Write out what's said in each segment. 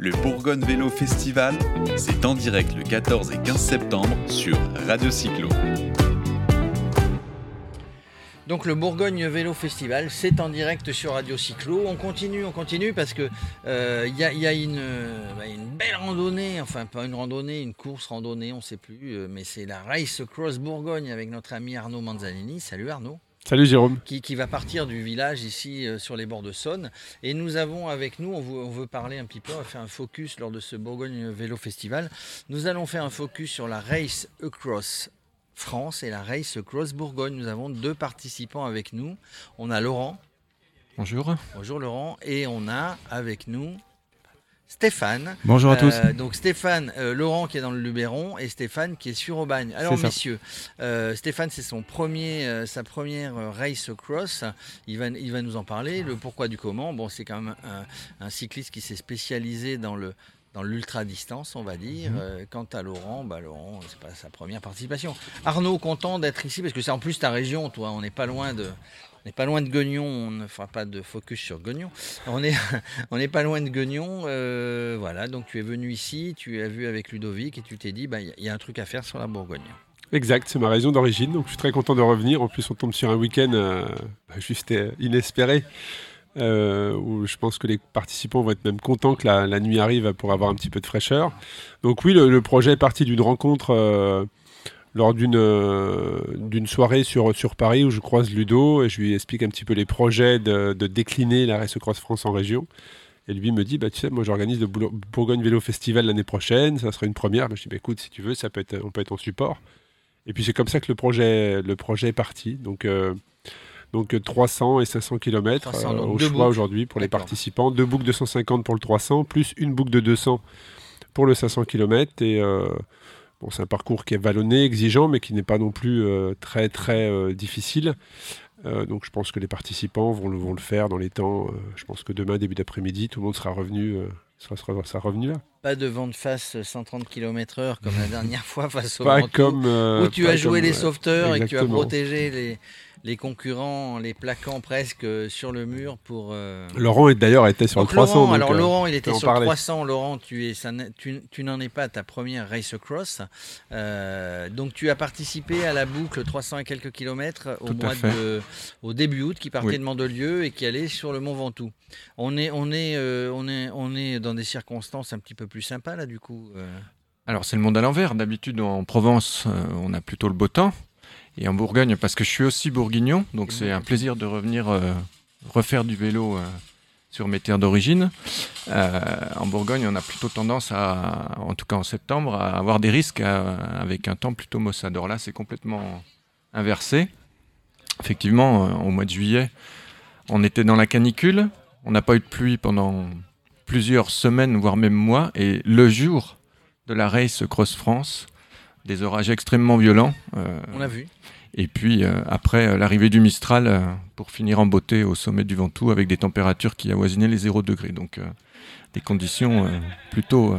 Le Bourgogne Vélo Festival, c'est en direct le 14 et 15 septembre sur Radio Cyclo. Donc le Bourgogne Vélo Festival, c'est en direct sur Radio Cyclo. On continue, on continue parce que euh, il y, a, une, bah, une, belle randonnée, enfin pas une randonnée, une course randonnée, on ne sait plus, euh, mais c'est la Race Cross Bourgogne avec notre ami Arnaud Manzanini. Salut Arnaud. Salut Jérôme. Qui, va partir du village ici euh, sur les bords de Saône. Et nous avons avec nous, on veut, on veut, parler un petit peu, on va faire un focus lors de ce Bourgogne Vélo Festival. Nous allons faire un focus sur la Race Across France et la Race Cross Bourgogne. Nous avons deux participants avec nous. On a Laurent. Bonjour. Bonjour Laurent. Et on a avec nous Stéphane. Bonjour à tous. Euh, donc Stéphane, euh, Laurent qui est dans le Luberon et Stéphane qui est sur Aubagne. Alors messieurs, euh, Stéphane c'est son premier, sa première race cross. Il va, il va nous en parler. Le pourquoi du comment. Bon, c'est quand même un cycliste qui s'est spécialisé dans le dans l'ultra-distance, on va dire. Mhm. Quant à Laurent, bah Laurent, c'est pas sa première participation. Arnaud, content d'être ici parce que c'est en plus ta région, toi. On n'est pas loin de, n'est pas loin de Guignon. On ne fera pas de focus sur Guignon. On est, on n'est pas loin de Guignon. Euh, voilà, donc tu es venu ici, tu as vu avec Ludovic et tu t'es dit, bah, il y a un truc à faire sur la Bourgogne. Exact, c'est ma région d'origine, donc je suis très content de revenir. En plus, on tombe sur un week-end euh, bah, juste inespéré. Euh, où je pense que les participants vont être même contents que la, nuit arrive pour avoir un petit peu de fraîcheur. Donc oui, le, projet est parti d'une rencontre euh, lors d'une euh, d'une soirée sur, sur Paris où je croise Ludo et je lui explique un petit peu les projets de, décliner la Race Cross France en région. Et lui me dit, bah, tu sais, moi j'organise le Bourgogne Vélo Festival l'année prochaine, ça sera une première. Bah, je dis, bah, écoute, si tu veux, ça peut être, on peut être en support. Et puis c'est comme ça que le projet, le projet est parti. Donc donc 300 et 500 km au choix aujourd'hui pour les participants. Deux boucles de 150 pour le 300, plus une boucle de 200 pour le 500 km. Et euh, bon, c'est un parcours qui est vallonné, exigeant, mais qui n'est pas non plus euh, très très euh, difficile. donc je pense que les participants vont le, vont le faire dans les temps. je pense que demain, début d'après-midi, tout le monde sera revenu ça sera, revenu là. Pas de vent de face 130 km/h comme la dernière fois face au Pas comme, où tu as joué les sauveteurs et que tu as protégé les, les concurrents les plaquant presque sur le mur pour. Euh, Laurent d'ailleurs était sur le 300. alors euh, Laurent, il était sur le 300. Laurent, tu, es, tu, n'en es pas à ta première race across. Euh, donc tu as participé à la boucle 300 et quelques kilomètres au mois de, au début août, qui partait de Mandelieu et qui allait sur le Mont Ventoux. On est, on est, on est, on est dans des circonstances un petit peu plus sympas là, du coup. Alors c'est le monde à l'envers. D'habitude en Provence, on a plutôt le beau temps et en Bourgogne parce que je suis aussi bourguignon, donc c'est un plaisir de revenir euh, refaire du vélo euh, sur mes terres d'origine. Euh, en Bourgogne, on a plutôt tendance à, en tout cas en septembre, à avoir des risques avec un temps plutôt maussade. Là, c'est complètement inversé. Effectivement, au mois de juillet, on était dans la canicule, on n'a pas eu de pluie pendant plusieurs semaines, voire même mois, et le jour de la Race Cross France, des orages extrêmement violents. on a vu. Et puis euh, après euh, l'arrivée du Mistral euh, pour finir en beauté au sommet du Ventoux avec des températures qui avoisinaient les 0 degrés. Donc des conditions plutôt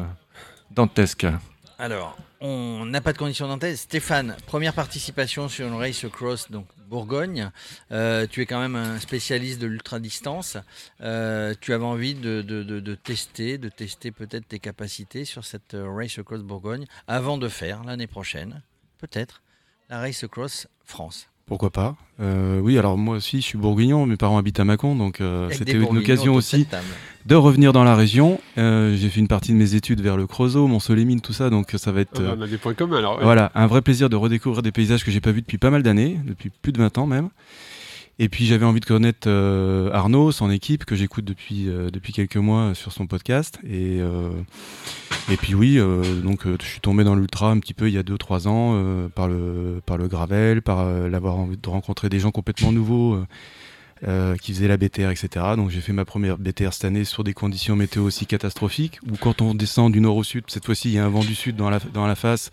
dantesques. Alors, on n'a pas de conditions dantesques. Stéphane, première participation sur une race cross, donc Bourgogne. tu es quand même un spécialiste de l'ultra-distance. tu avais envie de, de, tester, de tester peut-être tes capacités sur cette race cross Bourgogne avant de faire l'année prochaine, peut-être, la Race Cross France. Pourquoi pas euh, Oui, alors moi aussi, je suis bourguignon, mes parents habitent à Mâcon, donc euh, c'était une occasion aussi de revenir dans la région. Euh, j'ai fait une partie de mes études vers le Creusot, Mont-Solémine, tout ça, donc ça va être... Ah bah, on a des points communs alors. Voilà, un vrai plaisir de redécouvrir des paysages que j'ai pas vus depuis pas mal d'années, depuis plus de 20 ans même. Et puis j'avais envie de connaître euh, Arnaud, son équipe, que j'écoute depuis, euh, depuis quelques mois sur son podcast. Et, euh, et puis oui, donc je suis tombé dans l'ultra un petit peu il y a 2-3 ans par, le, par le gravel, par l'avoir envie de rencontrer des gens complètement nouveaux. qui faisaient la BTR, etc. Donc j'ai fait ma première BTR cette année sur des conditions météo aussi catastrophiques, où quand on descend du nord au sud, cette fois-ci il y a un vent du sud dans la, dans la face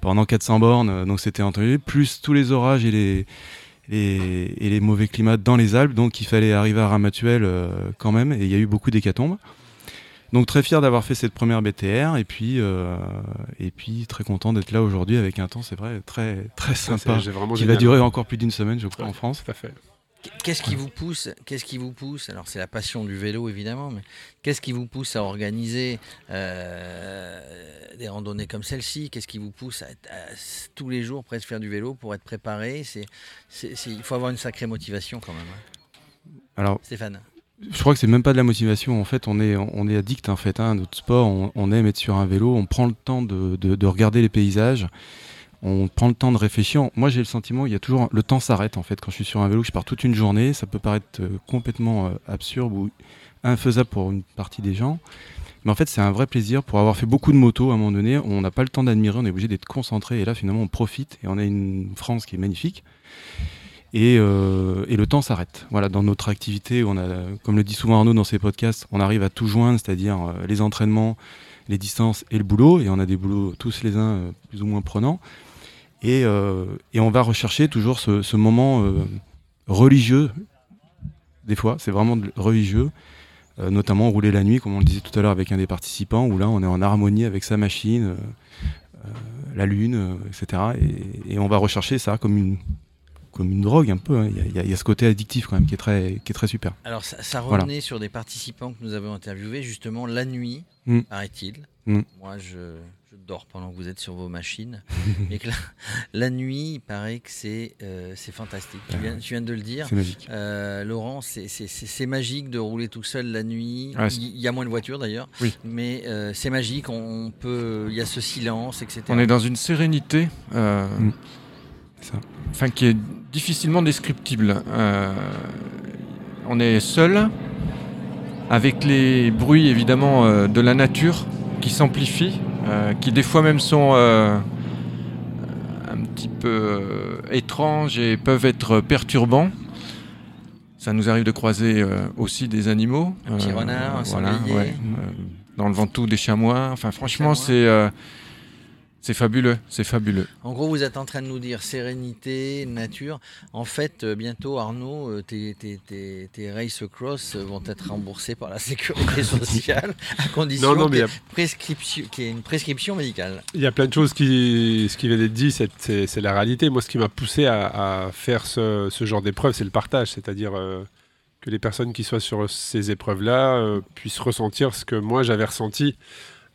pendant 400 bornes, donc c'était entendu, plus tous les orages et les, et, les mauvais climats dans les Alpes, donc il fallait arriver à Ramatuelle euh, quand même, et il y a eu beaucoup d'hécatombes. Donc très fier d'avoir fait cette première BTR et puis euh, et puis très content d'être là aujourd'hui avec un temps c'est vrai très très sympa qui va durer encore plus d'une semaine je crois en France. Tout à fait. Qu'est-ce qui vous pousse Qu'est-ce qui vous pousse Alors c'est la passion du vélo évidemment, mais qu'est-ce qui vous pousse à organiser euh, des randonnées comme celle-ci? Qu'est-ce qui vous pousse à, tous les jours presque faire du vélo pour être préparé? C'est, il faut avoir une sacrée motivation quand même. Hein. Alors, Stéphane. Je crois que c'est même pas de la motivation. En fait, on est, on est addict en fait à notre sport. On, aime être sur un vélo. On prend le temps de, de regarder les paysages on prend le temps de réfléchir. Moi, j'ai le sentiment, y a toujours le temps s'arrête en fait quand je suis sur un vélo, je pars toute une journée. Ça peut paraître euh, complètement euh, absurde ou infaisable pour une partie des gens, mais en fait, c'est un vrai plaisir pour avoir fait beaucoup de motos à un moment donné. On n'a pas le temps d'admirer, on est obligé d'être concentré et là, finalement, on profite et on a une France qui est magnifique. Et, euh, le temps s'arrête. Voilà, dans notre activité, on a, comme le dit souvent Arnaud dans ses podcasts, on arrive à tout joindre, c'est-à-dire les entraînements, les distances et le boulot. Et on a des boulots tous les uns plus ou moins prenants. Euh, et, on va rechercher toujours ce, moment euh, religieux, des fois, c'est vraiment religieux, euh, notamment rouler la nuit, comme on le disait tout à l'heure avec un des participants, où là on est en harmonie avec sa machine, la lune, etc. Et, on va rechercher ça comme une, comme une drogue un peu. Hein. Il, y a, ce côté addictif quand même qui est très, qui est très super. Alors ça, revenait sur des participants que nous avons interviewés justement la nuit, mmh. paraît-il. Mmh. Moi je dors pendant que vous êtes sur vos machines. mais que la, nuit, il paraît que c'est euh, fantastique. Tu viens, tu viens, de le dire. Euh, Laurent, c'est magique de rouler tout seul la nuit. il y a moins de voitures d'ailleurs. Mais euh, c'est magique. On peut, il y a ce silence, etc. On est dans une sérénité. Mm. Enfin, qui est difficilement descriptible. on est seul, avec les bruits évidemment de la nature qui s'amplifient. Euh, qui des fois même sont euh, un petit peu euh, étranges et peuvent être perturbants. Ça nous arrive de croiser aussi des animaux. Un petit renard, un voilà, dans le Ventoux, des chamois. Enfin, franchement, c'est c'est fabuleux, c'est fabuleux. En gros, vous êtes en train de nous dire sérénité, nature. En fait, euh, bientôt, Arnaud, euh, tes, tes, race cross vont être remboursés par la sécurité sociale à condition qu'il y, ait une prescription médicale. Il y a plein de choses qui, ce qui vient d'être dit, c'est la réalité. Moi, ce qui m'a poussé à, faire ce, genre d'épreuve, c'est le partage, c'est-à-dire euh, que les personnes qui soient sur ces épreuves-là puissent ressentir ce que moi j'avais ressenti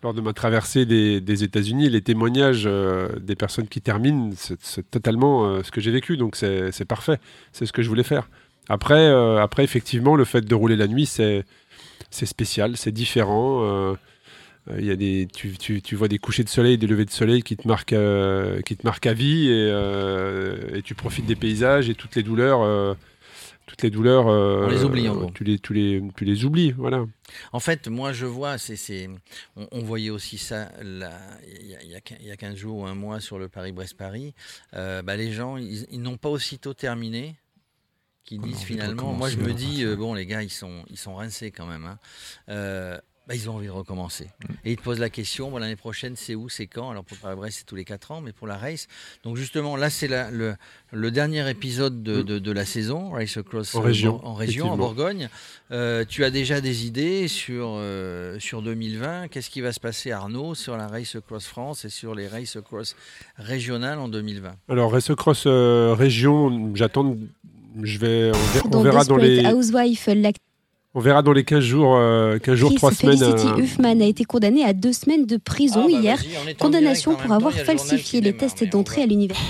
lors de ma traversée des, États-Unis, les témoignages euh, des personnes qui terminent, c'est totalement euh, ce que j'ai vécu, donc c'est parfait, c'est ce que je voulais faire. Après, euh, après, effectivement, le fait de rouler la nuit, c'est spécial, c'est différent. Il y a des, tu, tu, vois des couchers de soleil, des levées de soleil qui te marquent, qui te marquent à vie, et, tu profites des paysages et toutes les douleurs toutes les douleurs, on les oublie en gros. Tu les, tu les, tu les oublies, voilà. En fait, moi je vois, c'est, on, voyait aussi ça il y, a 15 jours ou un mois sur le Paris-Brest-Paris. Euh, bah, les gens, ils, n'ont pas aussitôt terminé qui disent finalement, moi je me dis, euh, bon les gars, ils sont, ils sont rincés quand même. Hein. Bah, ils ont envie de recommencer. Mm. Et ils te posent la question, bon, l'année prochaine, c'est où, c'est quand? Alors pour Paris-Brest, c'est tous les 4 ans, mais pour la race. Donc justement, là, c'est le, le, dernier épisode de, mm. de, la saison, Race Across en région, en, région, en Bourgogne. Euh, tu as déjà des idées sur, euh, sur 2020. Qu'est-ce qui va se passer, Arnaud, sur la Race Across France et sur les Race Across régionales en 2020 Alors, Race Across euh, région, j'attends je vais, on, verra dans les. On verra dans les 15 jours, 15 euh, jours 3 semaines. Felicity euh... Huffman a été condamné à deux semaines de prison ah, bah hier. Condamnation pour avoir falsifié les tests d'entrée à l'université.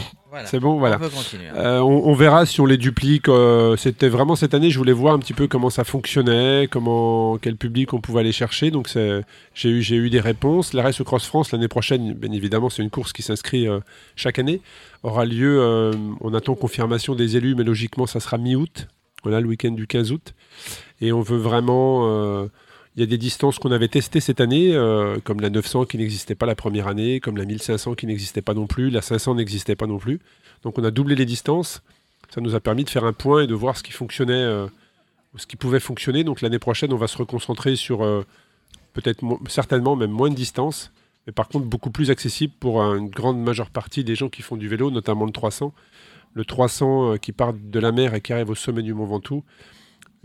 C'est bon, voilà. On, euh, on, verra si on les duplique. Euh, c'était vraiment cette année, je voulais voir un petit peu comment ça fonctionnait, comment, quel public on pouvait aller chercher. Donc j'ai eu, eu des réponses. La Race Cross France l'année prochaine, bien évidemment, c'est une course qui s'inscrit chaque année. Aura lieu, on attend confirmation des élus, mais logiquement, ça sera mi-août. Le week-end du 15 août. Et on veut vraiment. Euh, il y a des distances qu'on avait testées cette année, euh, comme la 900 qui n'existait pas la première année, comme la 1500 qui n'existait pas non plus, la 500 n'existait pas non plus. Donc on a doublé les distances. Ça nous a permis de faire un point et de voir ce qui fonctionnait, euh, ce qui pouvait fonctionner. Donc l'année prochaine, on va se reconcentrer sur peut-être certainement même moins de distances, mais par contre beaucoup plus accessible pour une grande majeure partie des gens qui font du vélo, notamment le 300. Le 300 qui part de la mer et qui arrive au sommet du Mont Ventoux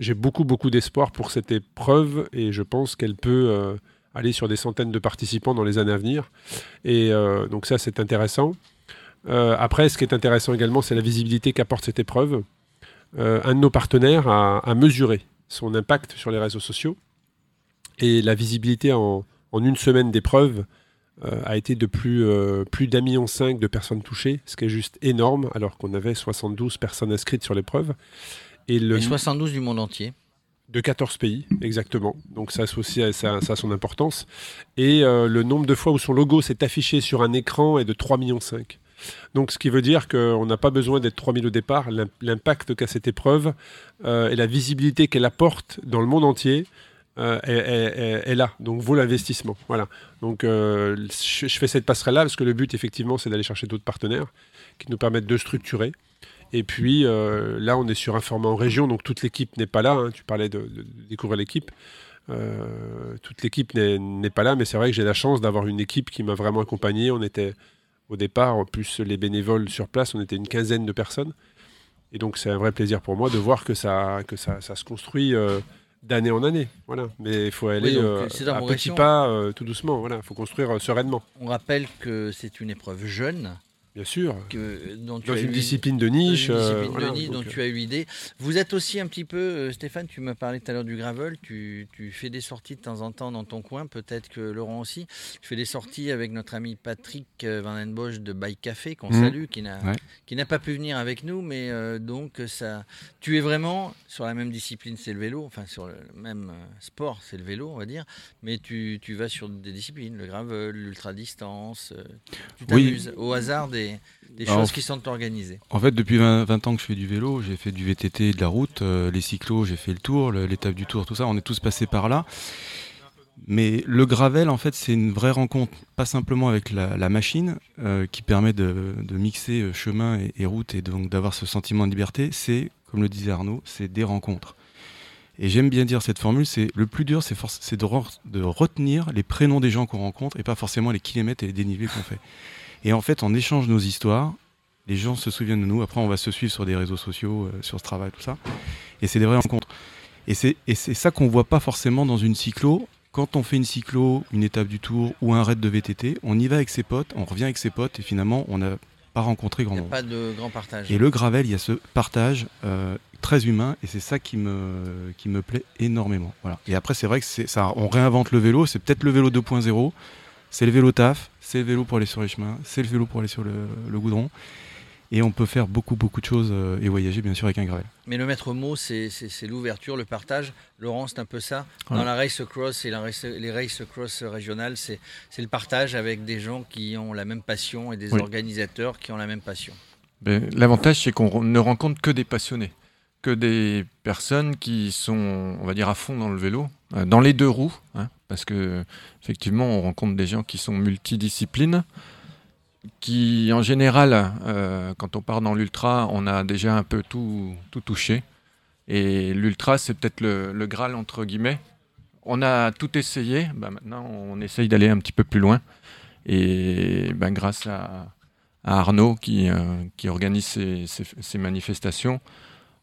j'ai beaucoup, beaucoup d'espoir pour cette épreuve et je pense qu'elle peut euh, aller sur des centaines de participants dans les années à venir. Et euh, donc ça, c'est intéressant. Euh, après, ce qui est intéressant également, c'est la visibilité qu'apporte cette épreuve. un de nos partenaires a, mesuré son impact sur les réseaux sociaux et la visibilité en, une semaine d'épreuve a été de plus, plus d'un million cinq de personnes touchées, ce qui est juste énorme, alors qu'on avait 72 personnes inscrites sur l'épreuve. Et, le... et 72 du monde entier. De 14 pays, exactement. Donc ça, aussi, ça, a son importance. Et euh, le nombre de fois où son logo s'est affiché sur un écran est de 3,5 millions. Donc ce qui veut dire qu'on n'a pas besoin d'être 3000 au départ. L'impact qu'a cette épreuve euh, et la visibilité qu'elle apporte dans le monde entier euh, est, là. Donc vaut l'investissement. Voilà. Donc je, je, fais cette passerelle-là parce que le but effectivement c'est d'aller chercher d'autres partenaires qui nous permettent de structurer et puis euh, là, on est sur un format en région, donc toute l'équipe n'est pas là. Hein. Tu parlais de, découvrir l'équipe. Euh, toute l'équipe n'est pas là, mais c'est vrai que j'ai la chance d'avoir une équipe qui m'a vraiment accompagné. On était au départ, plus les bénévoles sur place, on était une quinzaine de personnes. Et donc c'est un vrai plaisir pour moi de voir que ça, que ça, se construit euh, d'année en année. Voilà. Mais il faut aller à petits pas, tout doucement. Voilà. Il faut construire sereinement. On rappelle que c'est une épreuve jeune. Bien sûr. Que, dont dans une discipline de niche. Une discipline de niche dont tu as eu l'idée. Vous êtes aussi un petit peu, euh, Stéphane, tu m'as parlé tout à l'heure du gravel, tu, tu, fais des sorties de temps en temps dans ton coin, peut-être que Laurent aussi. Tu fais des sorties avec notre ami Patrick euh, Van den Bosch de Bike Café, qu'on mmh. salue, qui n'a qui n'a pas pu venir avec nous, mais euh, donc ça, tu es vraiment sur la même discipline, c'est le vélo, enfin sur le même sport, c'est le vélo, on va dire, mais tu, tu vas sur des disciplines, le gravel, l'ultra-distance, tu t'amuses au hasard des des, choses qui sont organisées En fait, depuis 20, ans que je fais du vélo, j'ai fait du VTT, de la route, euh, les cyclos, j'ai fait le tour, l'étape du tour, tout ça, on est tous passés par là. Mais le gravel, en fait, c'est une vraie rencontre, pas simplement avec la, machine euh, qui permet de, mixer euh, chemin et, route et donc d'avoir ce sentiment de liberté. C'est, comme le disait Arnaud, c'est des rencontres. Et j'aime bien dire cette formule, c'est le plus dur, c'est de, de, retenir les prénoms des gens qu'on rencontre et pas forcément les kilomètres et les dénivelés qu'on fait. Et en fait, on échange nos histoires. Les gens se souviennent de nous. Après, on va se suivre sur des réseaux sociaux, euh, sur ce travail, tout ça. Et c'est des vraies rencontres. Et c'est, ça qu'on voit pas forcément dans une cyclo. Quand on fait une cyclo, une étape du tour ou un raid de VTT, on y va avec ses potes, on revient avec ses potes et finalement, on n'a pas rencontré grand monde. Pas de grand partage. Et le gravel, il y a ce partage euh, très humain et c'est ça qui me, qui me plaît énormément. Voilà. Et après, c'est vrai que c'est ça, on réinvente le vélo, c'est peut-être le vélo 2.0, c'est le vélo taf, c'est le vélo pour aller sur les chemins, c'est le vélo pour aller sur le, goudron. Et on peut faire beaucoup, beaucoup de choses euh, et voyager, bien sûr, avec un gravel. Mais le maître mot, c'est l'ouverture, le partage. Laurent, c'est un peu ça. Dans la race cross et les race cross régionales, c'est le partage avec des gens qui ont la même passion et des organisateurs qui ont la même passion. Ben, l'avantage, c'est qu'on ne rencontre que des passionnés, que des personnes qui sont, on va dire, à fond dans le vélo, dans les deux roues, hein, parce que effectivement, on rencontre des gens qui sont multidisciplines, qui en général, euh, quand on part dans l'ultra, on a déjà un peu tout, tout touché. Et l'ultra, c'est peut-être le, Graal entre guillemets. On a tout essayé, bah, maintenant on essaye d'aller un petit peu plus loin. Et ben, grâce à, Arnaud qui, euh, qui organise ces, manifestations,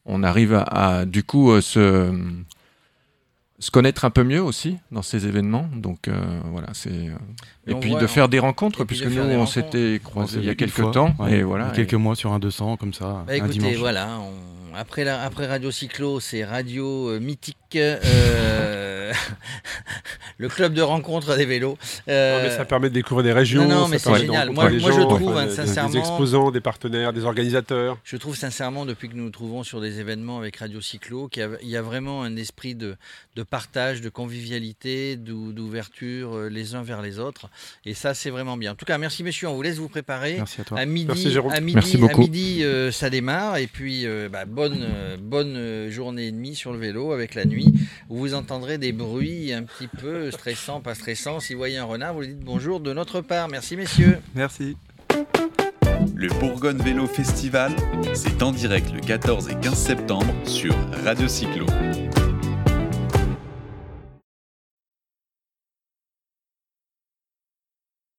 on arrive à, du coup euh, se, se connaître un peu mieux aussi dans ces événements. Donc euh, voilà, c'est euh, et, puis de faire des rencontres puisque nous on s'était croisés il y a quelques temps et voilà quelques mois sur un 200 comme ça. Bah, écoutez, voilà, après la... après Radio Cyclo, c'est Radio euh, Mythique. le club de rencontre des vélos. mais ça permet de découvrir des régions. Non, mais c'est génial. Moi, moi je trouve sincèrement. Des exposants, des partenaires, des organisateurs. Je trouve sincèrement, depuis que nous nous trouvons sur des événements avec Radio Cyclo, qu'il y, a vraiment un esprit de, de partage, de convivialité, d'ouverture euh, les uns vers les autres. Et ça, c'est vraiment bien. En tout cas, merci messieurs, on vous laisse vous préparer. Merci à toi. À midi, merci, à midi, À midi euh, ça démarre. Et puis, euh, bah, bonne, bonne journée et demie sur le vélo avec la nuit, où vous entendrez des bruits un petit peu stressants, pas stressants. Si vous voyez un renard, vous lui dites bonjour de notre part. Merci messieurs. Merci. Le Bourgogne Vélo Festival, c'est en direct le 14 et 15 septembre sur Radio Cyclo.